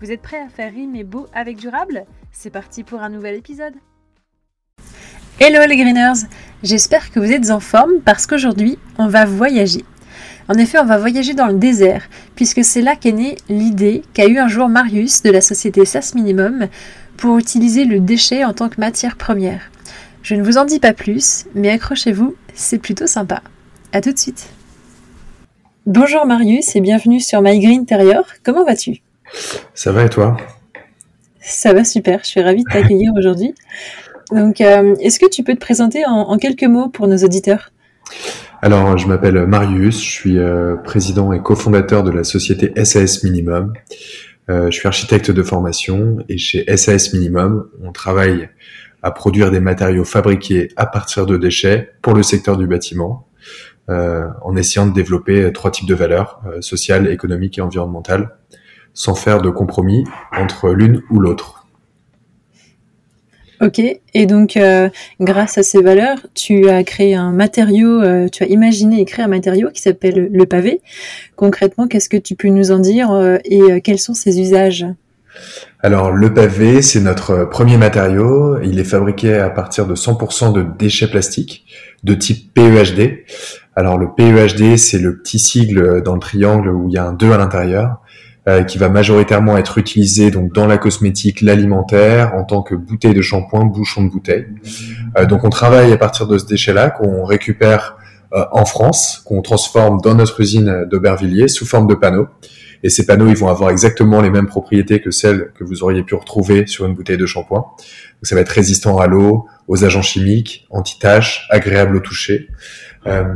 Vous êtes prêts à faire rimer beau avec durable? C'est parti pour un nouvel épisode Hello les greeners J'espère que vous êtes en forme parce qu'aujourd'hui on va voyager. En effet, on va voyager dans le désert, puisque c'est là qu'est née l'idée qu'a eu un jour Marius de la société SAS Minimum pour utiliser le déchet en tant que matière première. Je ne vous en dis pas plus, mais accrochez-vous, c'est plutôt sympa. A tout de suite. Bonjour Marius et bienvenue sur My Green Interior. Comment vas-tu? Ça va et toi? Ça va super, je suis ravie de t'accueillir aujourd'hui. Donc, euh, est-ce que tu peux te présenter en, quelques mots pour nos auditeurs? Alors, je m'appelle Marius, je suis euh, président et cofondateur de la société SAS Minimum. Euh, je suis architecte de formation et chez SAS Minimum, on travaille à produire des matériaux fabriqués à partir de déchets pour le secteur du bâtiment, en essayant de développer trois types de valeurs, sociales, économiques et environnementales sans faire de compromis entre l'une ou l'autre. Ok, et donc euh, grâce à ces valeurs, tu as créé un matériau, euh, tu as imaginé et créé un matériau qui s'appelle le pavé. Concrètement, qu'est-ce que tu peux nous en dire euh, et quels sont ses usages? Alors le pavé, c'est notre premier matériau. Il est fabriqué à partir de 100% de déchets plastiques de type PEHD. Alors le PEHD, c'est le petit sigle dans le triangle où il y a un 2 à l'intérieur. Euh, qui va majoritairement être utilisé donc dans la cosmétique, l'alimentaire, en tant que bouteille de shampoing, bouchon de bouteille. Euh, donc on travaille à partir de ce déchet-là qu'on récupère euh, en France, qu'on transforme dans notre usine d'Aubervilliers sous forme de panneaux. Et ces panneaux, ils vont avoir exactement les mêmes propriétés que celles que vous auriez pu retrouver sur une bouteille de shampoing. Donc ça va être résistant à l'eau, aux agents chimiques, anti-taches, agréable au toucher. Euh,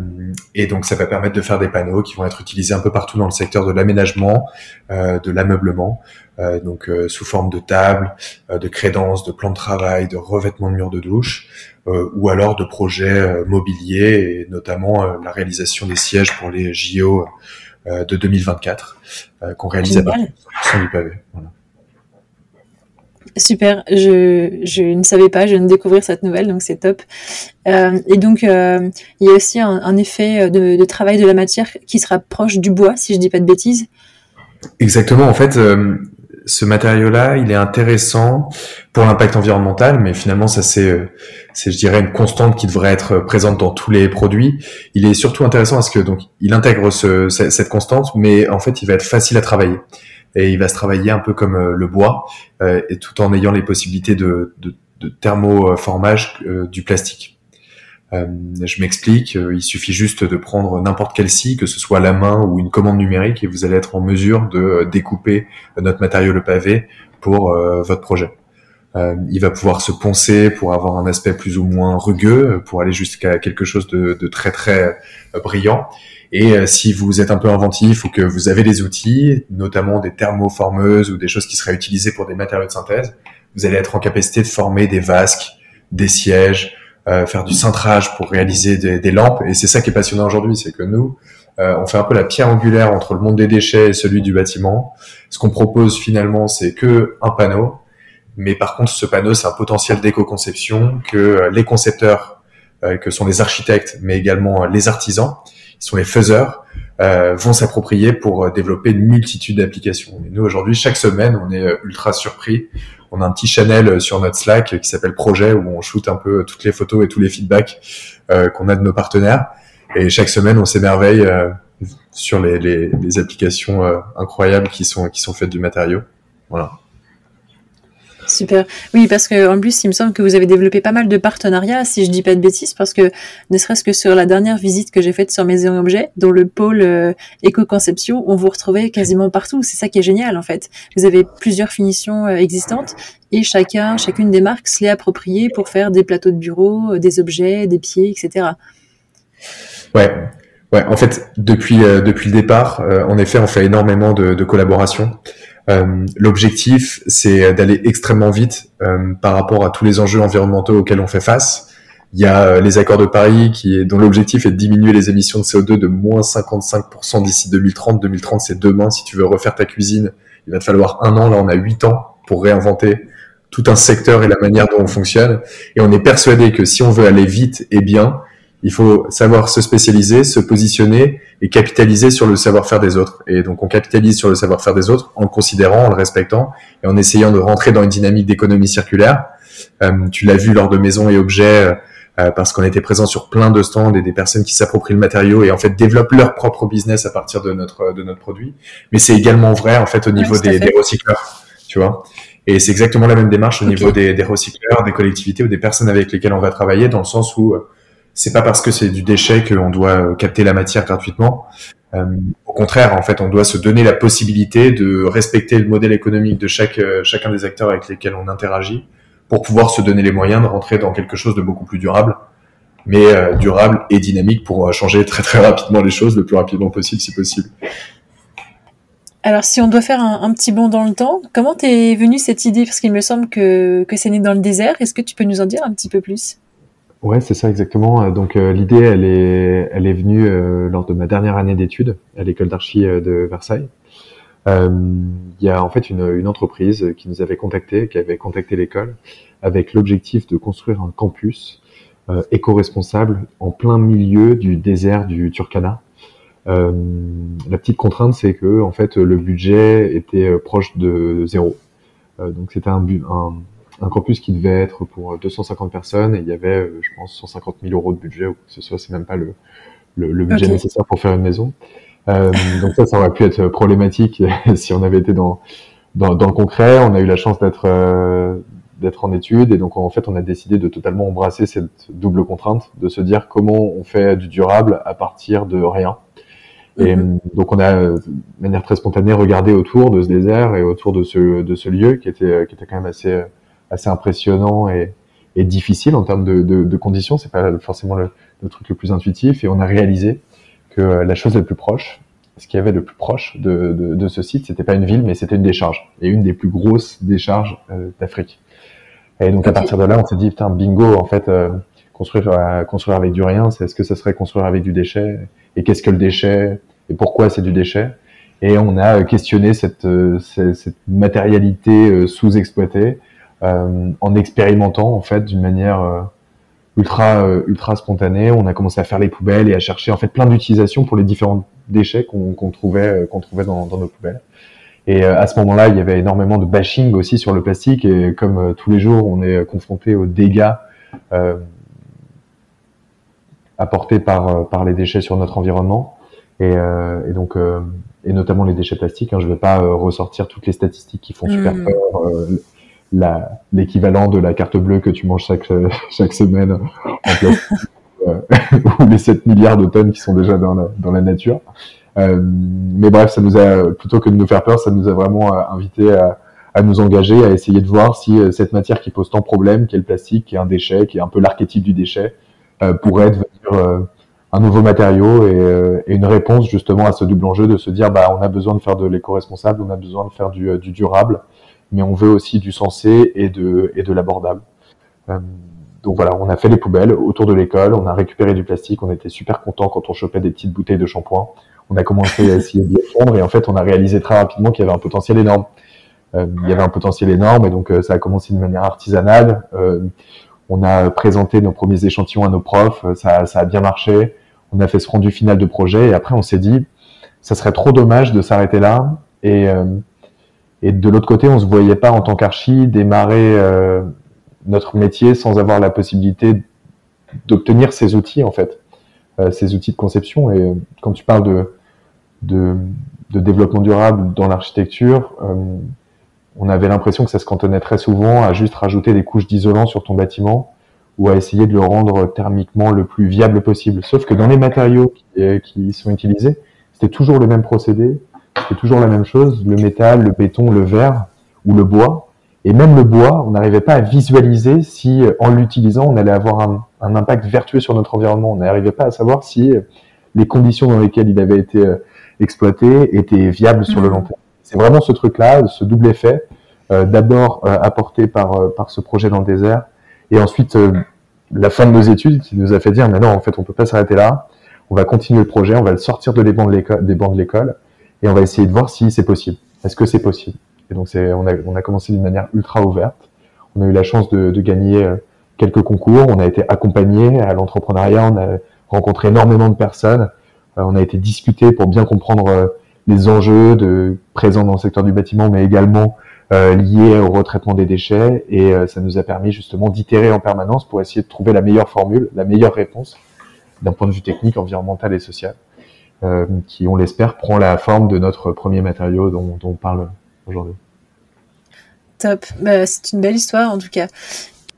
et donc ça va permettre de faire des panneaux qui vont être utilisés un peu partout dans le secteur de l'aménagement, euh, de l'ameublement, euh, donc sous forme de table, de crédences, de plans de travail, de revêtements de murs de douche, ou alors de projets mobiliers et notamment la réalisation des sièges pour les JO de 2024 qu'on réalise à partir du pavé. Voilà. Super, je, ne savais pas, je viens de découvrir cette nouvelle, donc c'est top. Euh, et donc, euh, il y a aussi un, effet de, de, travail de la matière qui se rapproche du bois, si je dis pas de bêtises. Exactement, en fait, euh, ce matériau-là, il est intéressant pour l'impact environnemental, mais finalement, ça c'est, je dirais, une constante qui devrait être présente dans tous les produits. Il est surtout intéressant parce que donc, il intègre ce, cette constante, mais en fait, il va être facile à travailler et il va se travailler un peu comme euh, le bois, euh, et tout en ayant les possibilités de, thermoformage euh, du plastique. je m'explique, il suffit juste de prendre n'importe quelle scie, que ce soit la main ou une commande numérique, et vous allez être en mesure de découper notre matériau le pavé pour votre projet. Il va pouvoir se poncer pour avoir un aspect plus ou moins rugueux, pour aller jusqu'à quelque chose de, de très très brillant. Et euh, si vous êtes un peu inventif ou que vous avez des outils, notamment des thermoformeuses ou des choses qui seraient utilisées pour des matériaux de synthèse, vous allez être en capacité de former des vasques, des sièges, euh, faire du cintrage pour réaliser des, des lampes. Et c'est ça qui est passionnant aujourd'hui, c'est que nous, euh, on fait un peu la pierre angulaire entre le monde des déchets et celui du bâtiment. Ce qu'on propose finalement, c'est que un panneau, mais par contre, ce panneau, c'est un potentiel d'éco-conception que euh, les concepteurs, que sont les architectes, mais également les artisans, sont les faiseurs, euh, vont s'approprier pour euh, développer une multitude d'applications. Et nous, aujourd'hui, chaque semaine, on est euh, ultra surpris. On a un petit channel sur notre Slack qui s'appelle Projet, où on shoot un peu toutes les photos et tous les feedbacks qu'on a de nos partenaires. Et chaque semaine, on s'émerveille sur les, les, les applications incroyables qui sont, qui sont faites du matériau. Voilà. Super. Oui, parce que en plus, il me semble que vous avez développé pas mal de partenariats, si je dis pas de bêtises, parce que ne serait-ce que sur la dernière visite que j'ai faite sur Maison Objet, dans le pôle euh, éco-conception, on vous retrouvait quasiment partout. C'est ça qui est génial, en fait. Vous avez plusieurs finitions euh, existantes et chacun, chacune des marques se l'est appropriée pour faire des plateaux de bureau, euh, des objets, des pieds, etc. Ouais. Ouais, en fait, depuis depuis le départ, en effet, on fait énormément de collaborations. L'objectif, c'est d'aller extrêmement vite par rapport à tous les enjeux environnementaux auxquels on fait face. Il y a les accords de Paris qui dont l'objectif est de diminuer les émissions de CO2 de moins 55% d'ici 2030. 2030, c'est demain. Si tu veux refaire ta cuisine, il va te falloir un an. Là, on a huit ans pour réinventer tout un secteur et la manière dont on fonctionne. Et on est persuadé que si on veut aller vite et bien, il faut savoir se spécialiser, se positionner et capitaliser sur le savoir-faire des autres. Et donc on capitalise sur le savoir-faire des autres en le considérant, en le respectant et en essayant de rentrer dans une dynamique d'économie circulaire. Euh, tu l'as vu lors de Maisons et Objets, euh, parce qu'on était présent sur plein de stands et des personnes qui s'approprient le matériau et en fait développent leur propre business à partir de notre de notre produit. Mais c'est également vrai en fait au niveau des, des recycleurs, tu vois. Et c'est exactement la même démarche au niveau des, des, recycleurs, des collectivités ou des personnes avec lesquelles on va travailler, dans le sens où euh, c'est pas parce que c'est du déchet qu'on doit euh, capter la matière gratuitement. Euh, au contraire, en fait, on doit se donner la possibilité de respecter le modèle économique de euh, chacun des acteurs avec lesquels on interagit, pour pouvoir se donner les moyens de rentrer dans quelque chose de beaucoup plus durable, mais durable et dynamique pour changer très très rapidement les choses, le plus rapidement possible si possible. Alors, si on doit faire un, petit bond dans le temps, comment t'es venue cette idée? Parce qu'il me semble que, que c'est né dans le désert. Est-ce que tu peux nous en dire un petit peu plus? Ouais, c'est ça exactement. Donc euh, l'idée, elle est, elle est venue euh, lors de ma dernière année d'études à l'école d'archi euh, de Versailles. Il y a en fait une, une, entreprise qui nous avait contacté, qui avait contacté l'école, avec l'objectif de construire un campus éco-responsable en plein milieu du désert du Turkana. Euh, la petite contrainte, c'est que en fait, le budget était euh, proche de zéro. Euh, donc c'était un, un, un, campus qui devait être pour 250 personnes et il y avait, je pense, 150 000 euros de budget ou que ce soit. C'est même pas le, le, le budget nécessaire pour faire une maison. Euh, donc ça, ça aurait pu être problématique si on avait été dans, dans, dans le concret. On a eu la chance d'être d'être en études et donc en fait on a décidé de totalement embrasser cette double contrainte, de se dire comment on fait du durable à partir de rien. Et mhm. donc on a, de manière très spontanée, regardé autour de ce désert et autour de ce, de ce lieu qui était, qui était quand même assez, assez impressionnant et, et difficile en termes de, de, de conditions. C'est pas forcément le, le, truc le plus intuitif. Et on a réalisé que la chose la plus proche, ce qu'il y avait de plus proche de, de, de ce site, c'était pas une ville, mais c'était une décharge et une des plus grosses décharges euh, d'Afrique. Et donc à partir de là, on s'est dit putain bingo, en fait, euh, construire euh, construire avec du rien, c'est est-ce que ça serait construire avec du déchet et qu'est-ce que le déchet? Et pourquoi c'est du déchet? Et on a questionné cette, euh, cette matérialité euh, sous-exploitée euh, en expérimentant en fait d'une manière ultra ultra spontanée. On a commencé à faire les poubelles et à chercher en fait plein d'utilisations pour les différents déchets qu'on trouvait qu'on trouvait dans, dans, nos poubelles. Et à ce moment-là, il y avait énormément de bashing aussi sur le plastique. Et comme tous les jours, on est confronté aux dégâts euh, apportés par par les déchets sur notre environnement. Et, euh, et donc, euh, et notamment les déchets plastiques. Hein, je ne vais pas euh, ressortir toutes les statistiques qui font super mm. peur. L'équivalent de la carte bleue que tu manges chaque, chaque semaine en ou les 7 milliards de tonnes qui sont déjà dans la, dans la nature. Euh, mais bref, ça nous a plutôt que de nous faire peur, ça nous a vraiment invité à, à, nous engager, à essayer de voir si cette matière qui pose tant de problèmes, qui est le plastique, qui est un déchet, qui est un peu l'archétype du déchet, euh, pourrait devenir un nouveau matériau et, euh, une réponse justement à ce double enjeu de se dire bah on a besoin de faire de l'éco-responsable, on a besoin de faire du, euh, du, durable, mais on veut aussi du sensé et de, et de l'abordable. Euh, donc voilà, on a fait les poubelles autour de l'école, on a récupéré du plastique, on était super content quand on chopait des petites bouteilles de shampoing. On a commencé à essayer de les fondre et en fait on a réalisé très rapidement qu'il y avait un potentiel énorme. Euh, il y avait un potentiel énorme et donc ça a commencé de manière artisanale. on a présenté nos premiers échantillons à nos profs, ça, ça a bien marché on a fait ce rendu final de projet et après on s'est dit ça serait trop dommage de s'arrêter là et euh, et de l'autre côté on se voyait pas en tant qu'archi démarrer euh, notre métier sans avoir la possibilité d'obtenir ces outils en fait. Euh, ces outils de conception. Et quand tu parles de développement durable dans l'architecture on avait l'impression que ça se cantonnait très souvent à juste rajouter des couches d'isolant sur ton bâtiment ou à essayer de le rendre thermiquement le plus viable possible. Sauf que dans les matériaux qui, euh, qui sont utilisés, c'était toujours le même procédé, c'était toujours la même chose, le métal, le béton, le verre ou le bois. Et même le bois, on n'arrivait pas à visualiser si, euh, en l'utilisant, on allait avoir un, un, impact vertueux sur notre environnement. On n'arrivait pas à savoir si euh, les conditions dans lesquelles il avait été exploité étaient viables sur le long terme. c'est vraiment ce truc-là, ce double effet, d'abord apporté par, par ce projet dans le désert, et ensuite la fin de nos études qui nous a fait dire, mais non, en fait, on peut pas s'arrêter là, on va continuer le projet, on va le sortir de les bancs de l'école, des bancs de l'école, et on va essayer de voir si c'est possible. Est-ce que c'est possible? Et donc, on a, commencé d'une manière ultra ouverte. On a eu la chance de, gagner quelques concours, on a été accompagné à l'entrepreneuriat, on a rencontré énormément de personnes, euh, on a été discuté pour bien comprendre euh, les enjeux présents dans le secteur du bâtiment, mais également euh, liés au retraitement des déchets, et ça nous a permis justement d'itérer en permanence pour essayer de trouver la meilleure formule, la meilleure réponse d'un point de vue technique, environnemental et social, qui, on l'espère, prend la forme de notre premier matériau dont, on parle aujourd'hui. Top, bah, c'est une belle histoire en tout cas.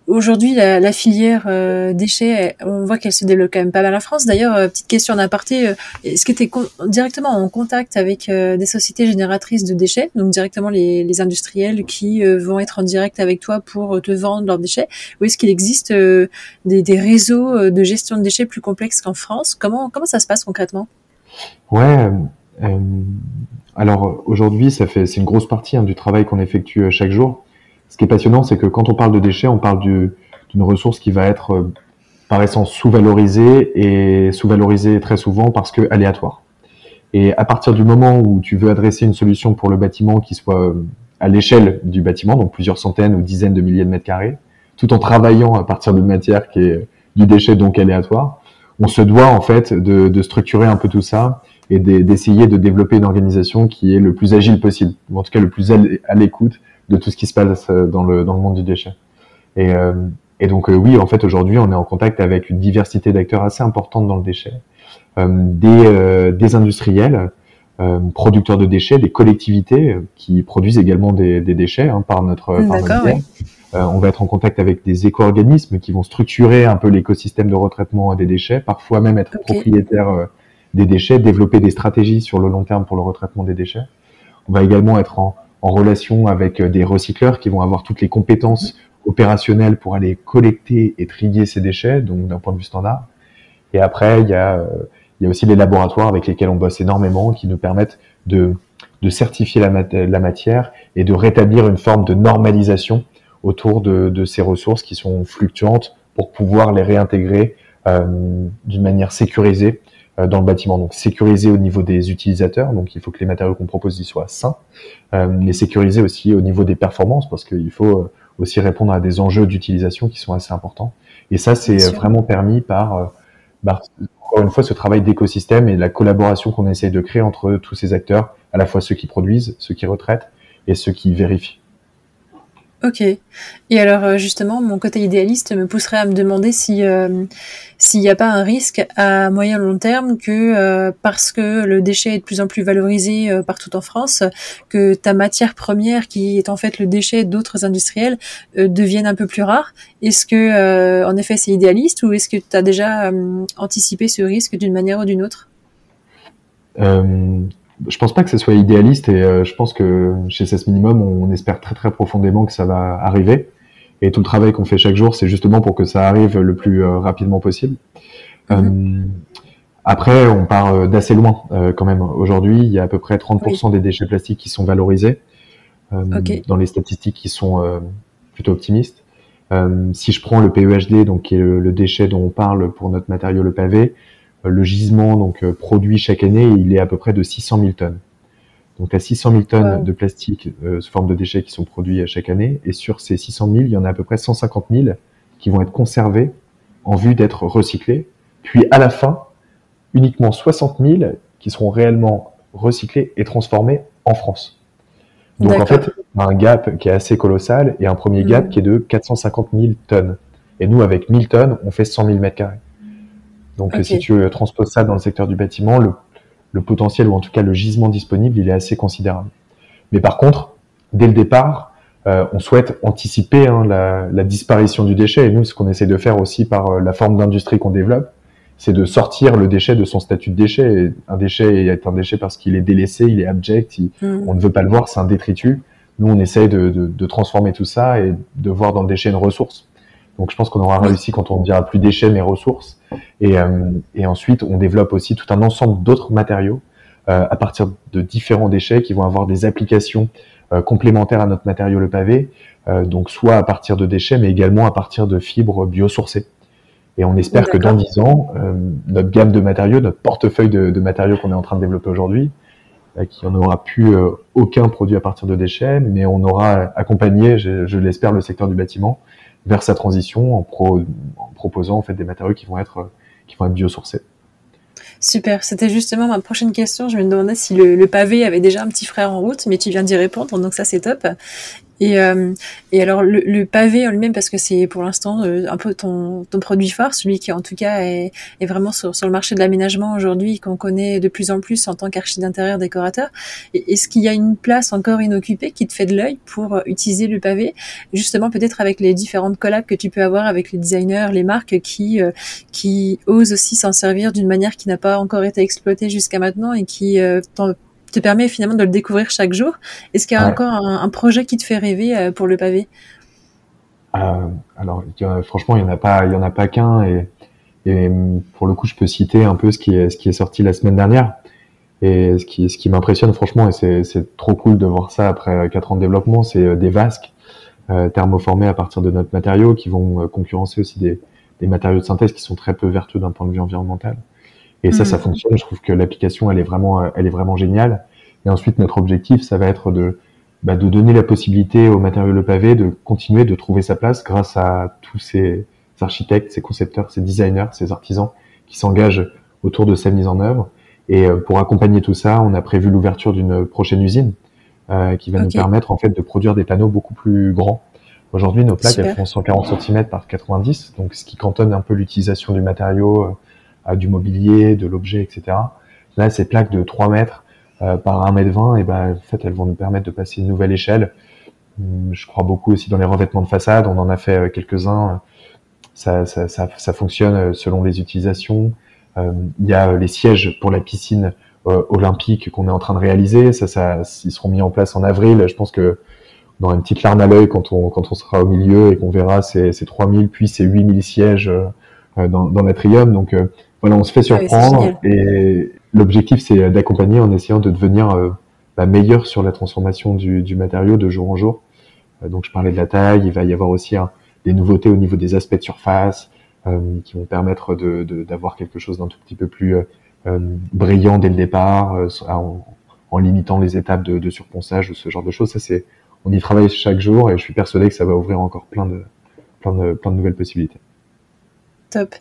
Aujourd'hui, la, filière euh, déchets, on voit qu'elle se développe quand même pas mal en France. D'ailleurs, euh, petite question en aparté, euh, est-ce que tu es directement en contact avec des sociétés génératrices de déchets, donc directement les, industriels qui vont être en direct avec toi pour te vendre leurs déchets, ou est-ce qu'il existe des, réseaux de gestion de déchets plus complexes qu'en France? Comment ça se passe concrètement? Ouais. alors aujourd'hui, ça fait c'est une grosse partie hein, du travail qu'on effectue chaque jour ce qui est passionnant, c'est que quand on parle de déchets, on parle d'une ressource qui va être euh, par essence sous-valorisée et sous-valorisée très souvent parce que aléatoire. Et à partir du moment où tu veux adresser une solution pour le bâtiment qui soit euh, à l'échelle du bâtiment, donc plusieurs centaines ou dizaines de milliers de mètres carrés, tout en travaillant à partir d'une matière qui est du déchet donc aléatoire, on se doit en fait de, de structurer un peu tout ça et d'essayer de développer une organisation qui est le plus agile possible, ou en tout cas le plus à l'écoute de tout ce qui se passe euh, dans le, dans le monde du déchet. Et, euh, et donc euh, oui, en fait, aujourd'hui, on est en contact avec une diversité d'acteurs assez importante dans le déchet, des, des industriels, producteurs de déchets, des collectivités qui produisent également des, des déchets hein, par notre, par notre on va être en contact avec des éco-organismes qui vont structurer un peu l'écosystème de retraitement des déchets, parfois même être propriétaires des déchets, développer des stratégies sur le long terme pour le retraitement des déchets. On va également être en, en relation avec euh, des recycleurs qui vont avoir toutes les compétences opérationnelles pour aller collecter et trier ces déchets, donc d'un point de vue standard. Et après, il y a, euh, il y a aussi les laboratoires avec lesquels on bosse énormément, qui nous permettent de, de certifier la, la, matière et de rétablir une forme de normalisation autour de, de, ces ressources qui sont fluctuantes pour pouvoir les réintégrer euh, d'une manière sécurisée euh, dans le bâtiment. Donc sécuriser au niveau des utilisateurs, donc il faut que les matériaux qu'on propose y soient sains, euh, mais sécuriser aussi au niveau des performances parce qu'il faut aussi répondre à des enjeux d'utilisation qui sont assez importants. Et ça, c'est vraiment permis par, par, encore une fois, ce travail d'écosystème et la collaboration qu'on essaye de créer entre tous ces acteurs, à la fois ceux qui produisent, ceux qui retraitent et ceux qui vérifient. Ok. Et alors euh, justement, mon côté idéaliste me pousserait à me demander si euh, s'il n'y a pas un risque à moyen long terme que euh, parce que le déchet est de plus en plus valorisé partout en France, que ta matière première, qui est en fait le déchet d'autres industriels, devienne un peu plus rare. Est-ce que en effet c'est idéaliste ou est-ce que tu as déjà anticipé ce risque d'une manière ou d'une autre? Je pense pas que ce soit idéaliste et euh, je pense que chez CES Minimum, on, espère très très profondément que ça va arriver. Et tout le travail qu'on fait chaque jour, c'est justement pour que ça arrive le plus euh, rapidement possible. Mm-hmm. Euh, après, on part d'assez loin quand même. Aujourd'hui, il y a à peu près 30% des déchets plastiques qui sont valorisés dans les statistiques qui sont plutôt optimistes. si je prends le PEHD, donc qui est le, le, déchet dont on parle pour notre matériau le pavé, le gisement donc euh, produit chaque année, il est à peu près de 600 000 tonnes. Donc à 600 000 tonnes de plastique euh, sous forme de déchets qui sont produits euh, chaque année, et sur ces 600 000, il y en a à peu près 150 000 qui vont être conservés en vue d'être recyclés, puis à la fin, uniquement 60 000 qui seront réellement recyclés et transformés en France. Donc en fait, on a un gap qui est assez colossal et un premier gap mmh. qui est de 450 000 tonnes. Et nous, avec 1000 tonnes, on fait 100 000 mètres carrés. Donc si tu euh, transposes ça dans le secteur du bâtiment, le, le, potentiel ou en tout cas le gisement disponible, il est assez considérable. Mais par contre, dès le départ, euh, on souhaite anticiper hein, la, la, disparition du déchet. Et nous, ce qu'on essaie de faire aussi par euh, la forme d'industrie qu'on développe, c'est de sortir le déchet de son statut de déchet. Et un déchet est un déchet parce qu'il est délaissé, il est abject, hmm. on ne veut pas le voir, c'est un détritus. Nous, on essaye de, de, de, transformer tout ça et de voir dans le déchet une ressource. Donc je pense qu'on aura réussi quand on dira plus déchets mais ressources. Et, euh, et, ensuite, on développe aussi tout un ensemble d'autres matériaux à partir de différents déchets qui vont avoir des applications complémentaires à notre matériau le pavé, donc soit à partir de déchets, mais également à partir de fibres biosourcées. Et on espère que dans 10 ans, notre gamme de matériaux, notre portefeuille de, de matériaux qu'on est en train de développer aujourd'hui, qui en aura plus aucun produit à partir de déchets, mais on aura accompagné, je, je l'espère, le secteur du bâtiment vers sa transition en, pro, en, proposant en fait des matériaux qui vont être qui vont biosourcés. Super, c'était justement ma prochaine question. Je me demandais si le, pavé avait déjà un petit frère en route, mais tu viens d'y répondre, donc ça c'est top. Et, euh, et alors le, le pavé en lui-même, parce que c'est pour l'instant euh, un peu ton, ton produit phare, celui qui en tout cas est, est vraiment sur, sur le marché de l'aménagement aujourd'hui, qu'on connaît de plus en plus en tant qu'archi d'intérieur décorateur. Est-ce qu'il y a une place encore inoccupée qui te fait de l'œil pour utiliser le pavé, justement peut-être avec les différentes collabs que tu peux avoir avec les designers, les marques qui euh, qui osent aussi s'en servir d'une manière qui n'a pas encore été exploitée jusqu'à maintenant et qui euh, te permet finalement de le découvrir chaque jour. Est-ce qu'il y a encore un, projet qui te fait rêver euh, pour le pavé? Euh, Alors, franchement, il y en a pas, il y en a pas qu'un. Et, et, pour le coup, je peux citer un peu ce qui est, ce qui est sorti la semaine dernière. Et ce qui, ce qui m'impressionne, franchement, et c'est trop cool de voir ça après quatre ans de développement, c'est euh, des vasques euh, thermoformés à partir de notre matériau qui vont concurrencer aussi des, des matériaux de synthèse qui sont très peu vertueux d'un point de vue environnemental. Et ça, ça mm. fonctionne. Je trouve que l'application, elle est vraiment, elle est vraiment géniale. Et ensuite, notre objectif, ça va être de, bah, de donner la possibilité au matériau le pavé de continuer de trouver sa place grâce à tous ces architectes, ces concepteurs, ces designers, ces artisans qui s'engagent autour de sa mise en œuvre. Et euh, pour accompagner tout ça, on a prévu l'ouverture d'une prochaine usine euh, qui va nous permettre en fait de produire des panneaux beaucoup plus grands. Aujourd'hui, nos plaques elles font 140 cm par 90, donc ce qui cantonne un peu l'utilisation du matériau euh, à du mobilier, de l'objet, etc. Là, ces plaques de 3 mètres euh, par 1 mètre 20, et ben, en fait, elles vont nous permettre de passer une nouvelle échelle. Hum, je crois beaucoup aussi dans les revêtements de façade. On en a fait euh, quelques-uns. Ça, ça, ça, ça, fonctionne euh, selon les utilisations. Il y a les sièges pour la piscine olympique qu'on est en train de réaliser. Ça, ça, ils seront mis en place en avril. Je pense que dans une petite larme à l'œil quand on, quand on sera au milieu et qu'on verra ces, ces 3000 puis ces 8000 sièges dans, dans l'atrium. Donc, voilà, on se fait ah surprendre et l'objectif c'est d'accompagner en essayant de devenir euh, bah, meilleur sur la transformation du, du, matériau de jour en jour. Euh, donc je parlais de la taille, il va y avoir aussi hein, des nouveautés au niveau des aspects de surface euh, qui vont permettre d'avoir de, quelque chose d'un tout petit peu plus brillant dès le départ, en, en, limitant les étapes de, de surponçage ou ce genre de choses. Ça c'est, on y travaille chaque jour et je suis persuadé que ça va ouvrir encore plein de plein de, plein de nouvelles possibilités. Top.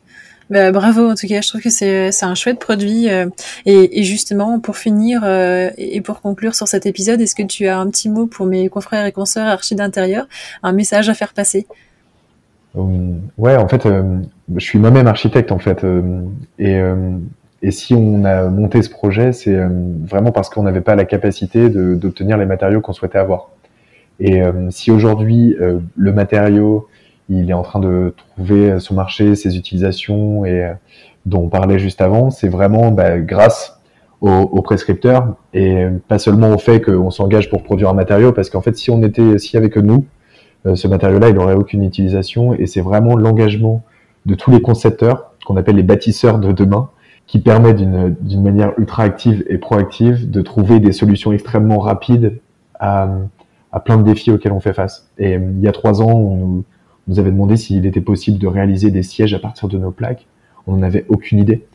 Bah, bravo en tout cas, je trouve que c'est un chouette produit. Euh, et, justement, pour finir euh, et pour conclure sur cet épisode, est-ce que tu as un petit mot pour mes confrères et consoeurs archi d'intérieur, un message à faire passer? Hum, Ouais, en fait, euh, je suis moi-même architecte en fait, et si on a monté ce projet, c'est vraiment parce qu'on n'avait pas la capacité d'obtenir les matériaux qu'on souhaitait avoir. Et si aujourd'hui le matériau il est en train de trouver son marché, ses utilisations et euh, dont on parlait juste avant, c'est vraiment bah, grâce aux, prescripteurs et pas seulement au fait qu'on s'engage pour produire un matériau, parce qu'en fait, si on était, si avec nous, euh, ce matériau-là, il n'aurait aucune utilisation et c'est vraiment l'engagement de tous les concepteurs qu'on appelle les bâtisseurs de demain qui permet d'une manière ultra active et proactive de trouver des solutions extrêmement rapides à, à plein de défis auxquels on fait face. Et il y a trois ans, on nous, nous avait demandé s'il était possible de réaliser des sièges à partir de nos plaques. On n'en avait aucune idée.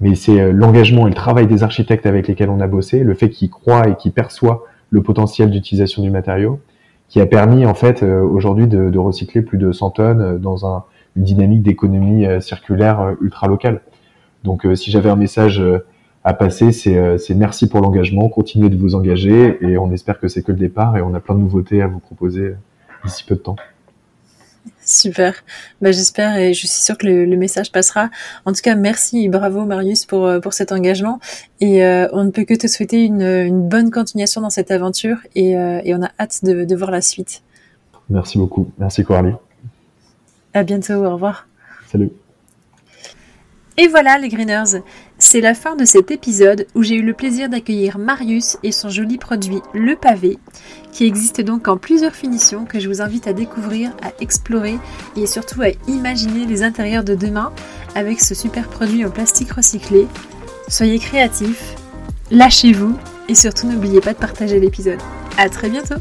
Mais c'est euh, l'engagement et le travail des architectes avec lesquels on a bossé, le fait qu'ils croient et qu'ils perçoivent le potentiel d'utilisation du matériau, qui a permis en fait euh, aujourd'hui de, recycler plus de 100 tonnes euh, dans un, une dynamique d'économie circulaire ultra locale. Donc si j'avais un message à passer, c'est merci pour l'engagement, continuez de vous engager et on espère que c'est que le départ et on a plein de nouveautés à vous proposer d'ici peu de temps. Super. Bah, j'espère et je suis sûre que le, message passera. En tout cas, merci et bravo Marius pour, euh, pour cet engagement. Et euh, on ne peut que te souhaiter une, une bonne continuation dans cette aventure et, euh, et on a hâte de, de, voir la suite. Merci beaucoup. Merci Coralie. À bientôt. Au revoir. Salut. Et voilà les Greeners, c'est la fin de cet épisode où j'ai eu le plaisir d'accueillir Marius et son joli produit Le Pavé, qui existe donc en plusieurs finitions que je vous invite à découvrir, à explorer et surtout à imaginer les intérieurs de demain avec ce super produit en plastique recyclé. Soyez créatifs, lâchez-vous et surtout n'oubliez pas de partager l'épisode. À très bientôt